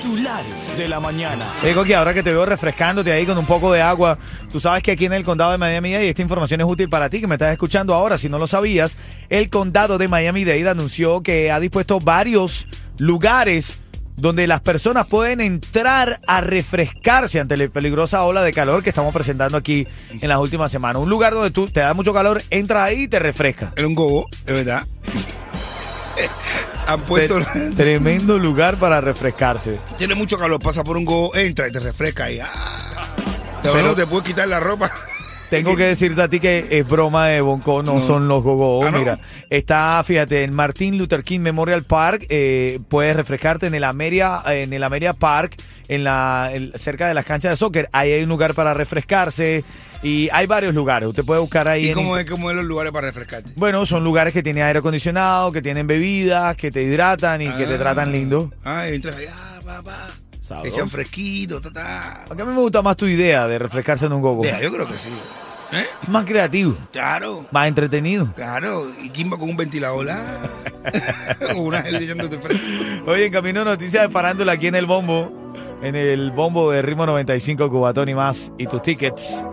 Titulares de la mañana. Digo que ahora que te veo refrescándote ahí con un poco de agua, tú sabes que aquí en el condado de Miami-Dade, y esta información es útil para ti que me estás escuchando ahora, si no lo sabías, el condado de Miami-Dade anunció que ha dispuesto varios lugares donde las personas pueden entrar a refrescarse ante la peligrosa ola de calor que estamos presentando aquí en las últimas semanas. Un lugar donde tú te da mucho calor, entra ahí y te refresca. Era un gogo, de verdad. Han puesto. Tre- Tremendo lugar para refrescarse. Tiene mucho calor, pasa por un gogo, entra y te refresca y. ah, te, Pero- te puedes quitar la ropa. Tengo que decirte a ti que es broma de Bonco, no, No. son los gogo. Ah, ¿no? Mira, está, fíjate, en Martin Luther King Memorial Park, eh, puedes refrescarte en el Ameria, en el Ameria Park, en la, cerca de las canchas de soccer. Ahí hay un lugar para refrescarse y hay varios lugares. Usted puede buscar ahí. ¿Y en- cómo es, cómo es los lugares para refrescarte? Bueno, son lugares que tienen aire acondicionado, que tienen bebidas, que te hidratan y que te Ah. tratan lindo. Ah, entras ahí, ah, pa, Te echan fresquito, ta, ta. A mí me gusta más tu idea de refrescarse en un gogo. Vea, yo creo que sí. ¿Eh? Más creativo, Claro. más entretenido. Claro, y Kimba con un ventilador, con una gel echándote fresco. Oye, en camino noticias de farándula aquí en el bombo. En el bombo de ritmo 95, Cubatón y más. Y tus tickets.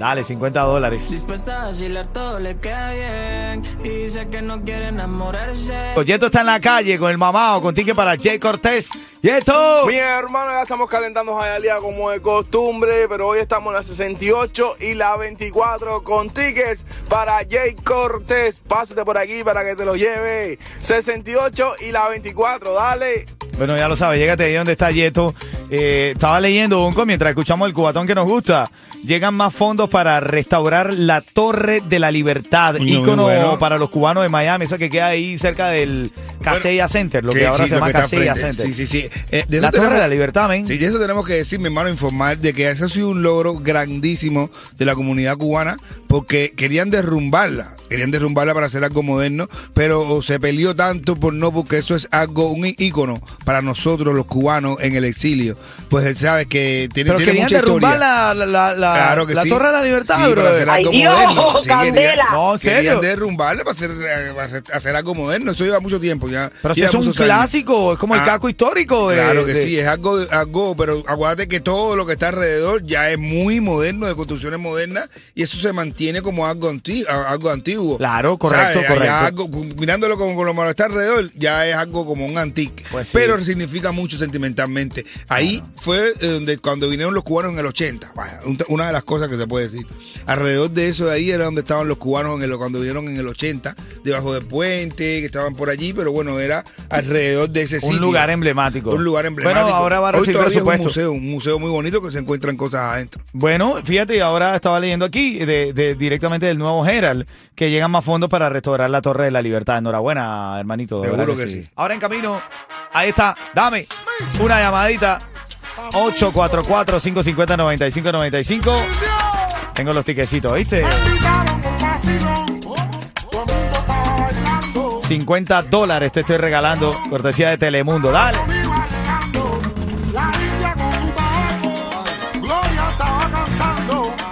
Dale, 50 dólares. Dispuesta a vacilar, todo le queda bien. Y dice que no quiere enamorarse. Yeto está en la calle con el mamado, con ticket para Jay Cortés. ¡Yeto! Mi hermano, ya estamos calentando Hialeah como de costumbre, pero hoy estamos en la 68 y la 24 con tickets para Jay Cortés. Pásate por aquí para que te lo lleve. 68 y la 24, dale. Bueno, ya lo sabes, llégate ahí donde está Yeto. Eh, estaba leyendo, Bonco, mientras escuchamos el cubatón que nos gusta. Llegan más fondos para restaurar la Torre de la Libertad, muy ícono bueno. para los cubanos de Miami, esa que queda ahí cerca del Casella Center, lo que Que ahora sí, se llama Casella. Center. Sí, sí, sí. Eh, de La Torre de la Libertad, men. Sí, de eso tenemos que decir, mi hermano, informar de que eso ha sido un logro grandísimo de la comunidad cubana porque querían derrumbarla, querían derrumbarla para hacer algo moderno, pero se peleó tanto por no, porque eso es algo, un ícono para nosotros los cubanos en el exilio. Pues él sabe que tiene, Pero tiene querían mucha derrumbar historia. la, la, la, la- Claro que la sí. Torre de la Libertad, Sí, para brother. hacer algo ¡Ay, Dios, moderno. Sí, querían- candela! No, en serio. Querían derrumbarla para hacer, para hacer algo moderno. Eso lleva mucho tiempo ya. Pero si es un años. clásico, es como el Ah, casco histórico. De, Claro que de- sí, es algo, algo, pero acuérdate que todo lo que está alrededor ya es muy moderno, de construcciones modernas, y eso se mantiene como algo antiguo. Algo antiguo Claro, correcto, correcto. Ya algo- mirándolo como con lo está alrededor, ya es algo como un antique. Pues sí. Pero significa mucho sentimentalmente. Ahí fue eh, donde cuando vinieron los cubanos en el 80, vaya, un- una de las cosas que se puede decir. Alrededor de eso de ahí era donde estaban los cubanos en el, cuando vinieron en el 80, debajo del puente, que estaban por allí, pero bueno, era alrededor de ese sitio. un lugar emblemático. Un lugar emblemático. Bueno, ahora va a Hoy recibir es presupuesto. un museo, un museo muy bonito que se encuentran cosas adentro. Bueno, fíjate, ahora estaba leyendo aquí de, de- directamente del nuevo Herald que llegan más fondos para restaurar la Torre de la Libertad. Enhorabuena, hermanito. de Seguro verdad que sí. Ahora en camino, ahí está, dame una llamadita. 844-550-9595. Tengo los tiquecitos, ¿viste? 50 dólares te estoy regalando, cortesía de Telemundo. Dale.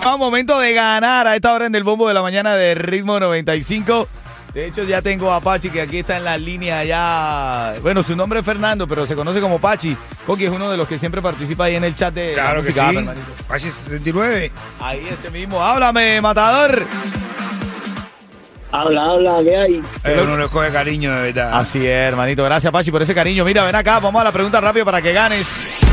A momento de ganar a esta hora en el bombo de la mañana de ritmo 95. De hecho, ya tengo a Pachi que aquí está en la línea ya. Bueno, su nombre es Fernando, pero se conoce como Pachi. Coqui es uno de los que siempre participa ahí en el chat de la Claro que sí. Pachi 69. Ahí ese mismo. Háblame, matador. Habla, habla, ¿qué hay? Eh, uno le coge cariño de verdad. Así es, hermanito. Gracias, Pachi, por ese cariño. Mira, ven acá, vamos a la pregunta rápido para que ganes.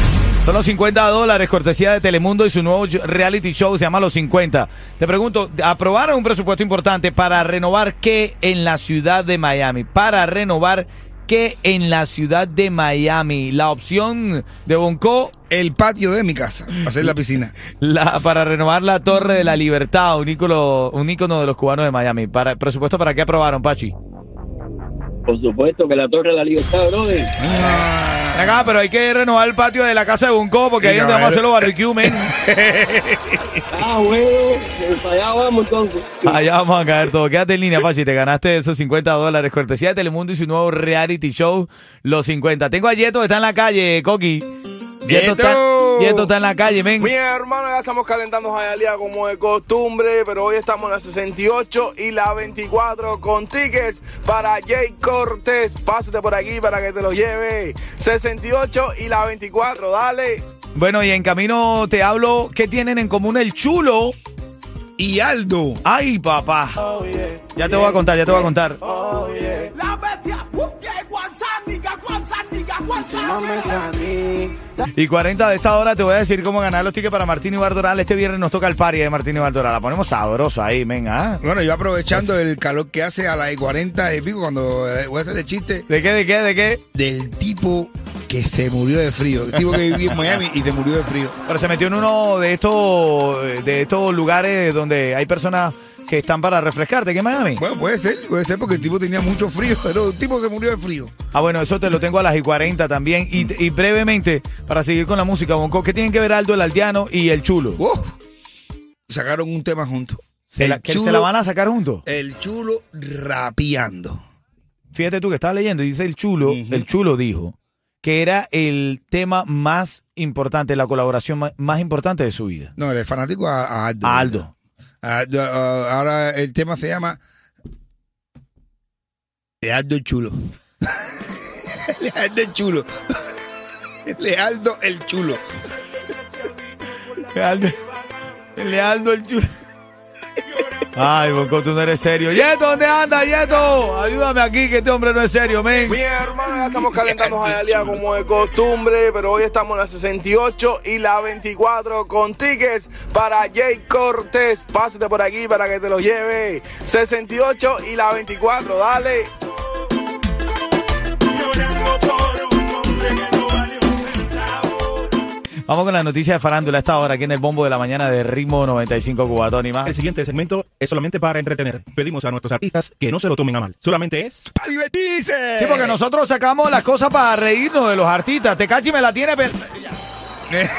Son los 50 dólares, cortesía de Telemundo y su nuevo reality show se llama Los 50. Te pregunto, aprobaron un presupuesto importante para renovar qué en la ciudad de Miami. Para renovar qué en la ciudad de Miami. La opción de Bonco, El patio de mi casa, hacer la piscina. la, para renovar la Torre de la Libertad, un ícono, un ícono de los cubanos de Miami. Para, ¿Presupuesto para qué aprobaron, Pachi? Por supuesto que la Torre de la Libertad, brother. Ah, Acá, pero hay que renovar el patio de la casa de Bonco porque ahí es donde vamos a hacer los barbecue, men. Ah, bueno, allá vamos entonces. Allá vamos a caer todo. Quédate en línea, Pachi. Te ganaste esos 50 dólares. Cortesía de Telemundo y su nuevo reality show, Los 50. Tengo a Yeto, está en la calle, Coqui. Yeto. está, Yeto está en la calle, men. Mi hermano, ya estamos calentando Hialeah como de costumbre, pero hoy estamos en la 68 y la 24 con tickets para Jay Cortés. Pásate por aquí para que te lo lleve. 68 y la 24, dale. Bueno, y en camino te hablo. ¿Qué tienen en común el chulo? Y Aldo. Ay, papá. Ya te voy a contar, ya te voy a contar. Y 40 de esta hora te voy a decir cómo ganar los tickets para Martín y Bardoral. Este viernes nos toca el party de Martín y Bardoral. La ponemos sabrosa ahí, venga. Bueno, yo aprovechando el calor que hace a las 40 y pico, cuando eh, voy a hacer el chiste ¿De qué, de qué, de qué? del tipo que se murió de frío. El tipo que vivía en Miami y se murió de frío. Pero se metió en uno de estos de estos lugares donde hay personas que están para refrescarte, ¿qué Miami? Bueno, puede ser, puede ser porque el tipo tenía mucho frío, pero el tipo se murió de frío. Ah, bueno, eso te lo tengo a las y 40 también. Y, y brevemente, para seguir con la música, Bonco, ¿qué tienen que ver Aldo, el Aldeano y el Chulo? ¡Uf! Sacaron un tema juntos. ¿Se la, que se van a sacar juntos? El chulo rapeando. Fíjate tú que estaba leyendo y dice el Chulo, el Chulo dijo que era el tema más importante, la colaboración más, importante de su vida. No, el fanático a, a Aldo. A Aldo. A Aldo, ah, ahora el tema se llama Lealdo el chulo. Lealdo el chulo. Lealdo el chulo. Lealdo, Lealdo el Chulo. Ay, Bonco, tú no eres serio. Yeto, ¿dónde anda, Yeto? Ayúdame aquí, que este hombre no es serio, men. Mi hermano, ya estamos calentando Hialeah como de costumbre, pero hoy estamos en la 68 y la 24 con tickets para Jay Cortés. Pásate por aquí para que te lo lleve. 68 y la 24, dale. Vamos con la noticia de farándula a esta hora aquí en el bombo de la mañana de Ritmo 95 Cubatón y más. El siguiente segmento es solamente para entretener. Pedimos a nuestros artistas que no se lo tomen a mal. Solamente es ¡Para divertirse! Sí, porque nosotros sacamos las cosas para reírnos de los artistas. Tecachi me la tiene, pero...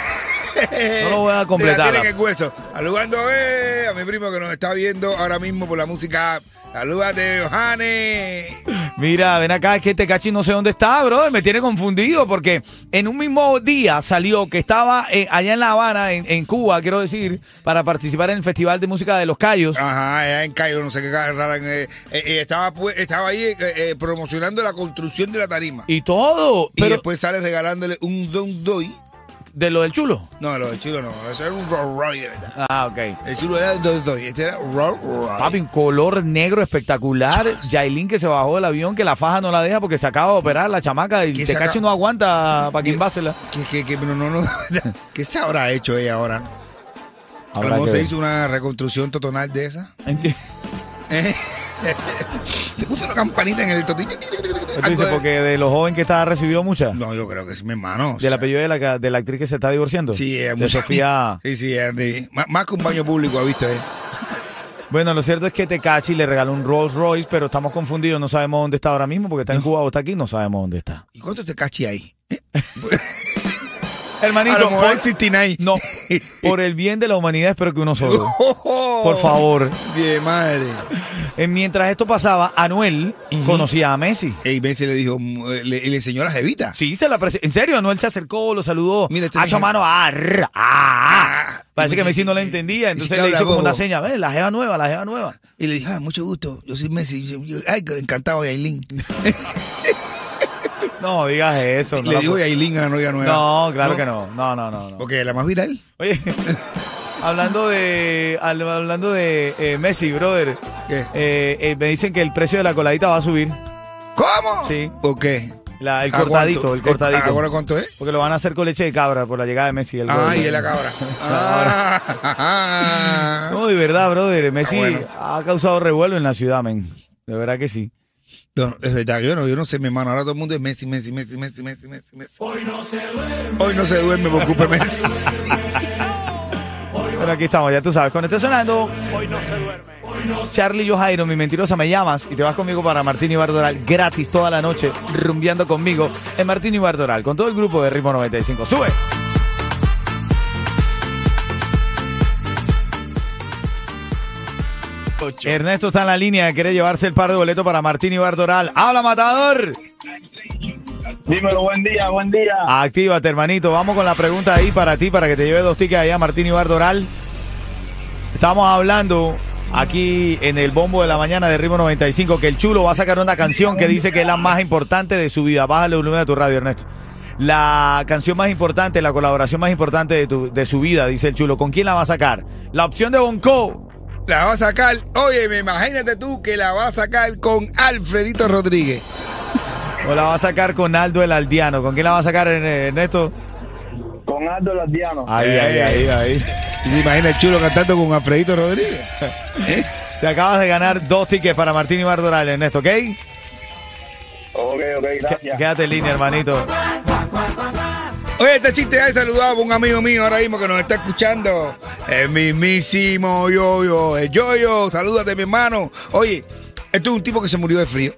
No lo voy a completar. Tienen el hueso. Saludando a mi primo que nos está viendo ahora mismo por la música. Salúdate, Johannes. Mira, ven acá, es que Tecachi no sé dónde está, brother. Me tiene confundido porque en un mismo día salió que estaba eh, allá en La Habana, en, en Cuba, quiero decir, para participar en el Festival de Música de los Cayos. Ajá, allá en Cairo, no sé qué rara. eh, eh, eh, estaba, pu- estaba ahí eh, promocionando la construcción de la tarima. Y, Y todo, pero después sale regalándole un don doy. De lo del chulo. No, lo del chulo no. Eso era un Rolls Royce de verdad. Ah, ok. El chulo era el don doy. Este era Rolls Royce. Papi, un color negro espectacular. Yailin que se bajó del avión, que la faja no la deja porque se acaba de operar la chamaca y ¿Qué Tecachi saca- no aguanta para que ¿Qué- invásela. Que, que, que, no, no, no. ¿Qué se habrá hecho ella ahora? A lo Habrá mejor ver. hizo una reconstrucción totonal de esa. ¿En qué? Se puso una campanita en el totillo. Tú dices, porque de los jóvenes que está recibido muchas. No, yo creo que sí, mi hermano. o Del sea, apellido de la, de la actriz que se está divorciando. Sí, es de mucha- Sofía. Sí, sí, Andy. Más, más que un baño público, ha visto, eh. Bueno, lo cierto es que Tecachi le regaló un Rolls Royce, pero estamos confundidos, no sabemos dónde está ahora mismo, porque está en Cuba o está aquí, no sabemos dónde está. ¿Y cuánto te cachi ahí? Hermanito, A lo mejor por, el 69. no, por el bien de la humanidad espero que uno solo. Por favor. De madre. Eh, Mientras esto pasaba, Anuel conocía a Messi. Y Messi le dijo, mm, le, y le enseñó la jevita. Sí, se la En serio, Anuel se acercó, lo saludó. Mira, este Hacho mano, ah, ah, ah. Parece que Messi no le y- entendía, entonces le hizo como una seña, "Ve, la jeva nueva, la jeva nueva. Y le dije, ah, mucho gusto. Yo soy Messi. Yo- yo- ay, encantado, Yailin. No digas eso. No, le la dijo pu- Yailin a la novia nueva. no claro que no. No, no, no. no. Porque la más viral. Oye, hablando de hablando de eh, Messi, brother, ¿Qué? eh, eh, me dicen que el precio de la coladita va a subir. ¿Cómo? Sí. ¿Por qué? La- el ¿A cortadito, el cortadito. ¿Ahora cuánto es? Porque lo van a hacer con leche de cabra por la llegada de Messi. El Ah, y es la cabra. Ah. No, de verdad, brother. Messi bueno. ha causado revuelo en la ciudad, men. De verdad que sí. No, es verdad, yo no, yo no sé, mi hermano. Ahora todo el mundo es Messi, Messi, Messi, Messi, Messi, Messi, Messi. Hoy no se duerme. Hoy no se duerme, por culpa de Messi. Bueno, aquí estamos, ya tú sabes. Cuando esté sonando. Hoy no se duerme. Charlie yo Jairo, mi mentirosa, me llamas y te vas conmigo para Martín y Bardoral gratis toda la noche, rumbeando conmigo en Martín y Bardoral, con todo el grupo de Ritmo 95. ¡Sube! Ernesto está en la línea, quiere llevarse el par de boletos para Martín y Bardoral. ¡Habla, matador! Dímelo, buen día, buen día. Actívate, hermanito. Vamos con la pregunta ahí para ti, para que te lleve dos tickets allá, Martín Ibar Doral. Estamos hablando aquí en el bombo de la mañana de Ritmo 95 que el chulo va a sacar una canción que dice que es la más importante de su vida. Bájale el volumen a tu radio, Ernesto. La canción más importante, la colaboración más importante de, tu- de su vida, dice el chulo. ¿Con quién la va a sacar? La opción de Bonco. La va a sacar, oye, me imagínate tú que la va a sacar con Alfredito Rodríguez. O la va a sacar con Aldo el Aldiano. ¿Con quién la va a sacar, eh, Ernesto? Con Aldo Lardiano. Ahí, ahí, ahí, ahí. ¿Y ¿Se imagina el chulo cantando con Alfredito Rodríguez? Te acabas de ganar dos tickets para Martín Ibar Doral, Ernesto, ¿ok? Ok, ok, gracias. Quédate en línea, hermanito. Oye, este chiste ya a un amigo mío ahora mismo que nos está escuchando. El mismísimo Yoyo. El Yoyo, salúdate, mi hermano. Oye, esto es un tipo que se murió de frío.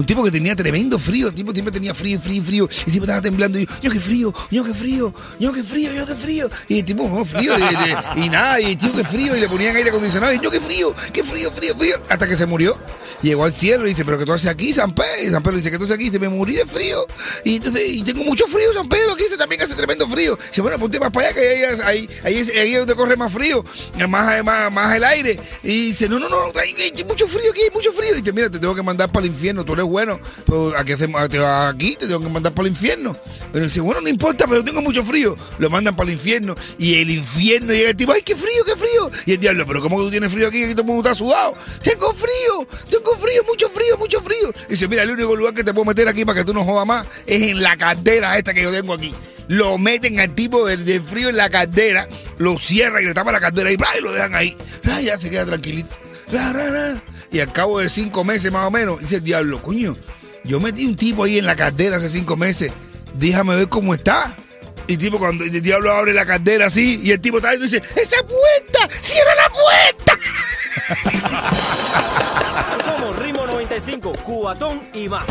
Un tipo que tenía tremendo frío, el tipo siempre tenía frío, frío, frío. Y el tipo estaba temblando y yo, yo qué frío, yo qué frío, yo qué frío, yo qué frío. Y el tipo, no, frío, y, y- y nada, y el tío qué frío, y le ponían aire acondicionado, y yo qué frío, qué frío, frío, frío. Hasta que se murió. Llegó al cielo y dice, pero ¿qué tú haces aquí, San Pedro? Y San Pedro dice, ¿qué tú haces aquí? Dice, me morí de frío. Y entonces, y tengo mucho frío, San Pedro, aquí dice, también hace tremendo frío. Dice, bueno, ponte más para allá, que ahí, ahí, ahí, es- ahí donde corre más frío, más, más, más el aire. Y dice, no, no, no, hay, hay mucho frío aquí, hay mucho frío. Y dice, mira, te tengo que mandar para el infierno, tú eres bueno, pero aquí, te tengo que mandar para el infierno. Pero dice, bueno, no importa, pero tengo mucho frío. Lo mandan para el infierno. Y el infierno llega el tipo, ay, qué frío, qué frío. Y el diablo, pero ¿cómo tú tienes frío aquí? Aquí todo el mundo está sudado. Tengo frío, tengo frío, mucho frío, mucho frío. Y dice, mira, el único lugar que te puedo meter aquí para que tú no jodas más es en la caldera esta que yo tengo aquí. Lo meten al tipo del, del frío en la caldera, lo cierran y le tapan la caldera y, lo dejan ahí. Ya se queda tranquilito. ¡Bra, bra, bra! Y al cabo de cinco meses más o menos, dice el diablo, coño, yo metí un tipo ahí en la caldera hace cinco meses, déjame ver cómo está. Y tipo, cuando el diablo abre la caldera así, y el tipo está ahí y dice, ¡esa puerta! ¡Cierra la puerta! Somos Ritmo 95, Cubatón y más.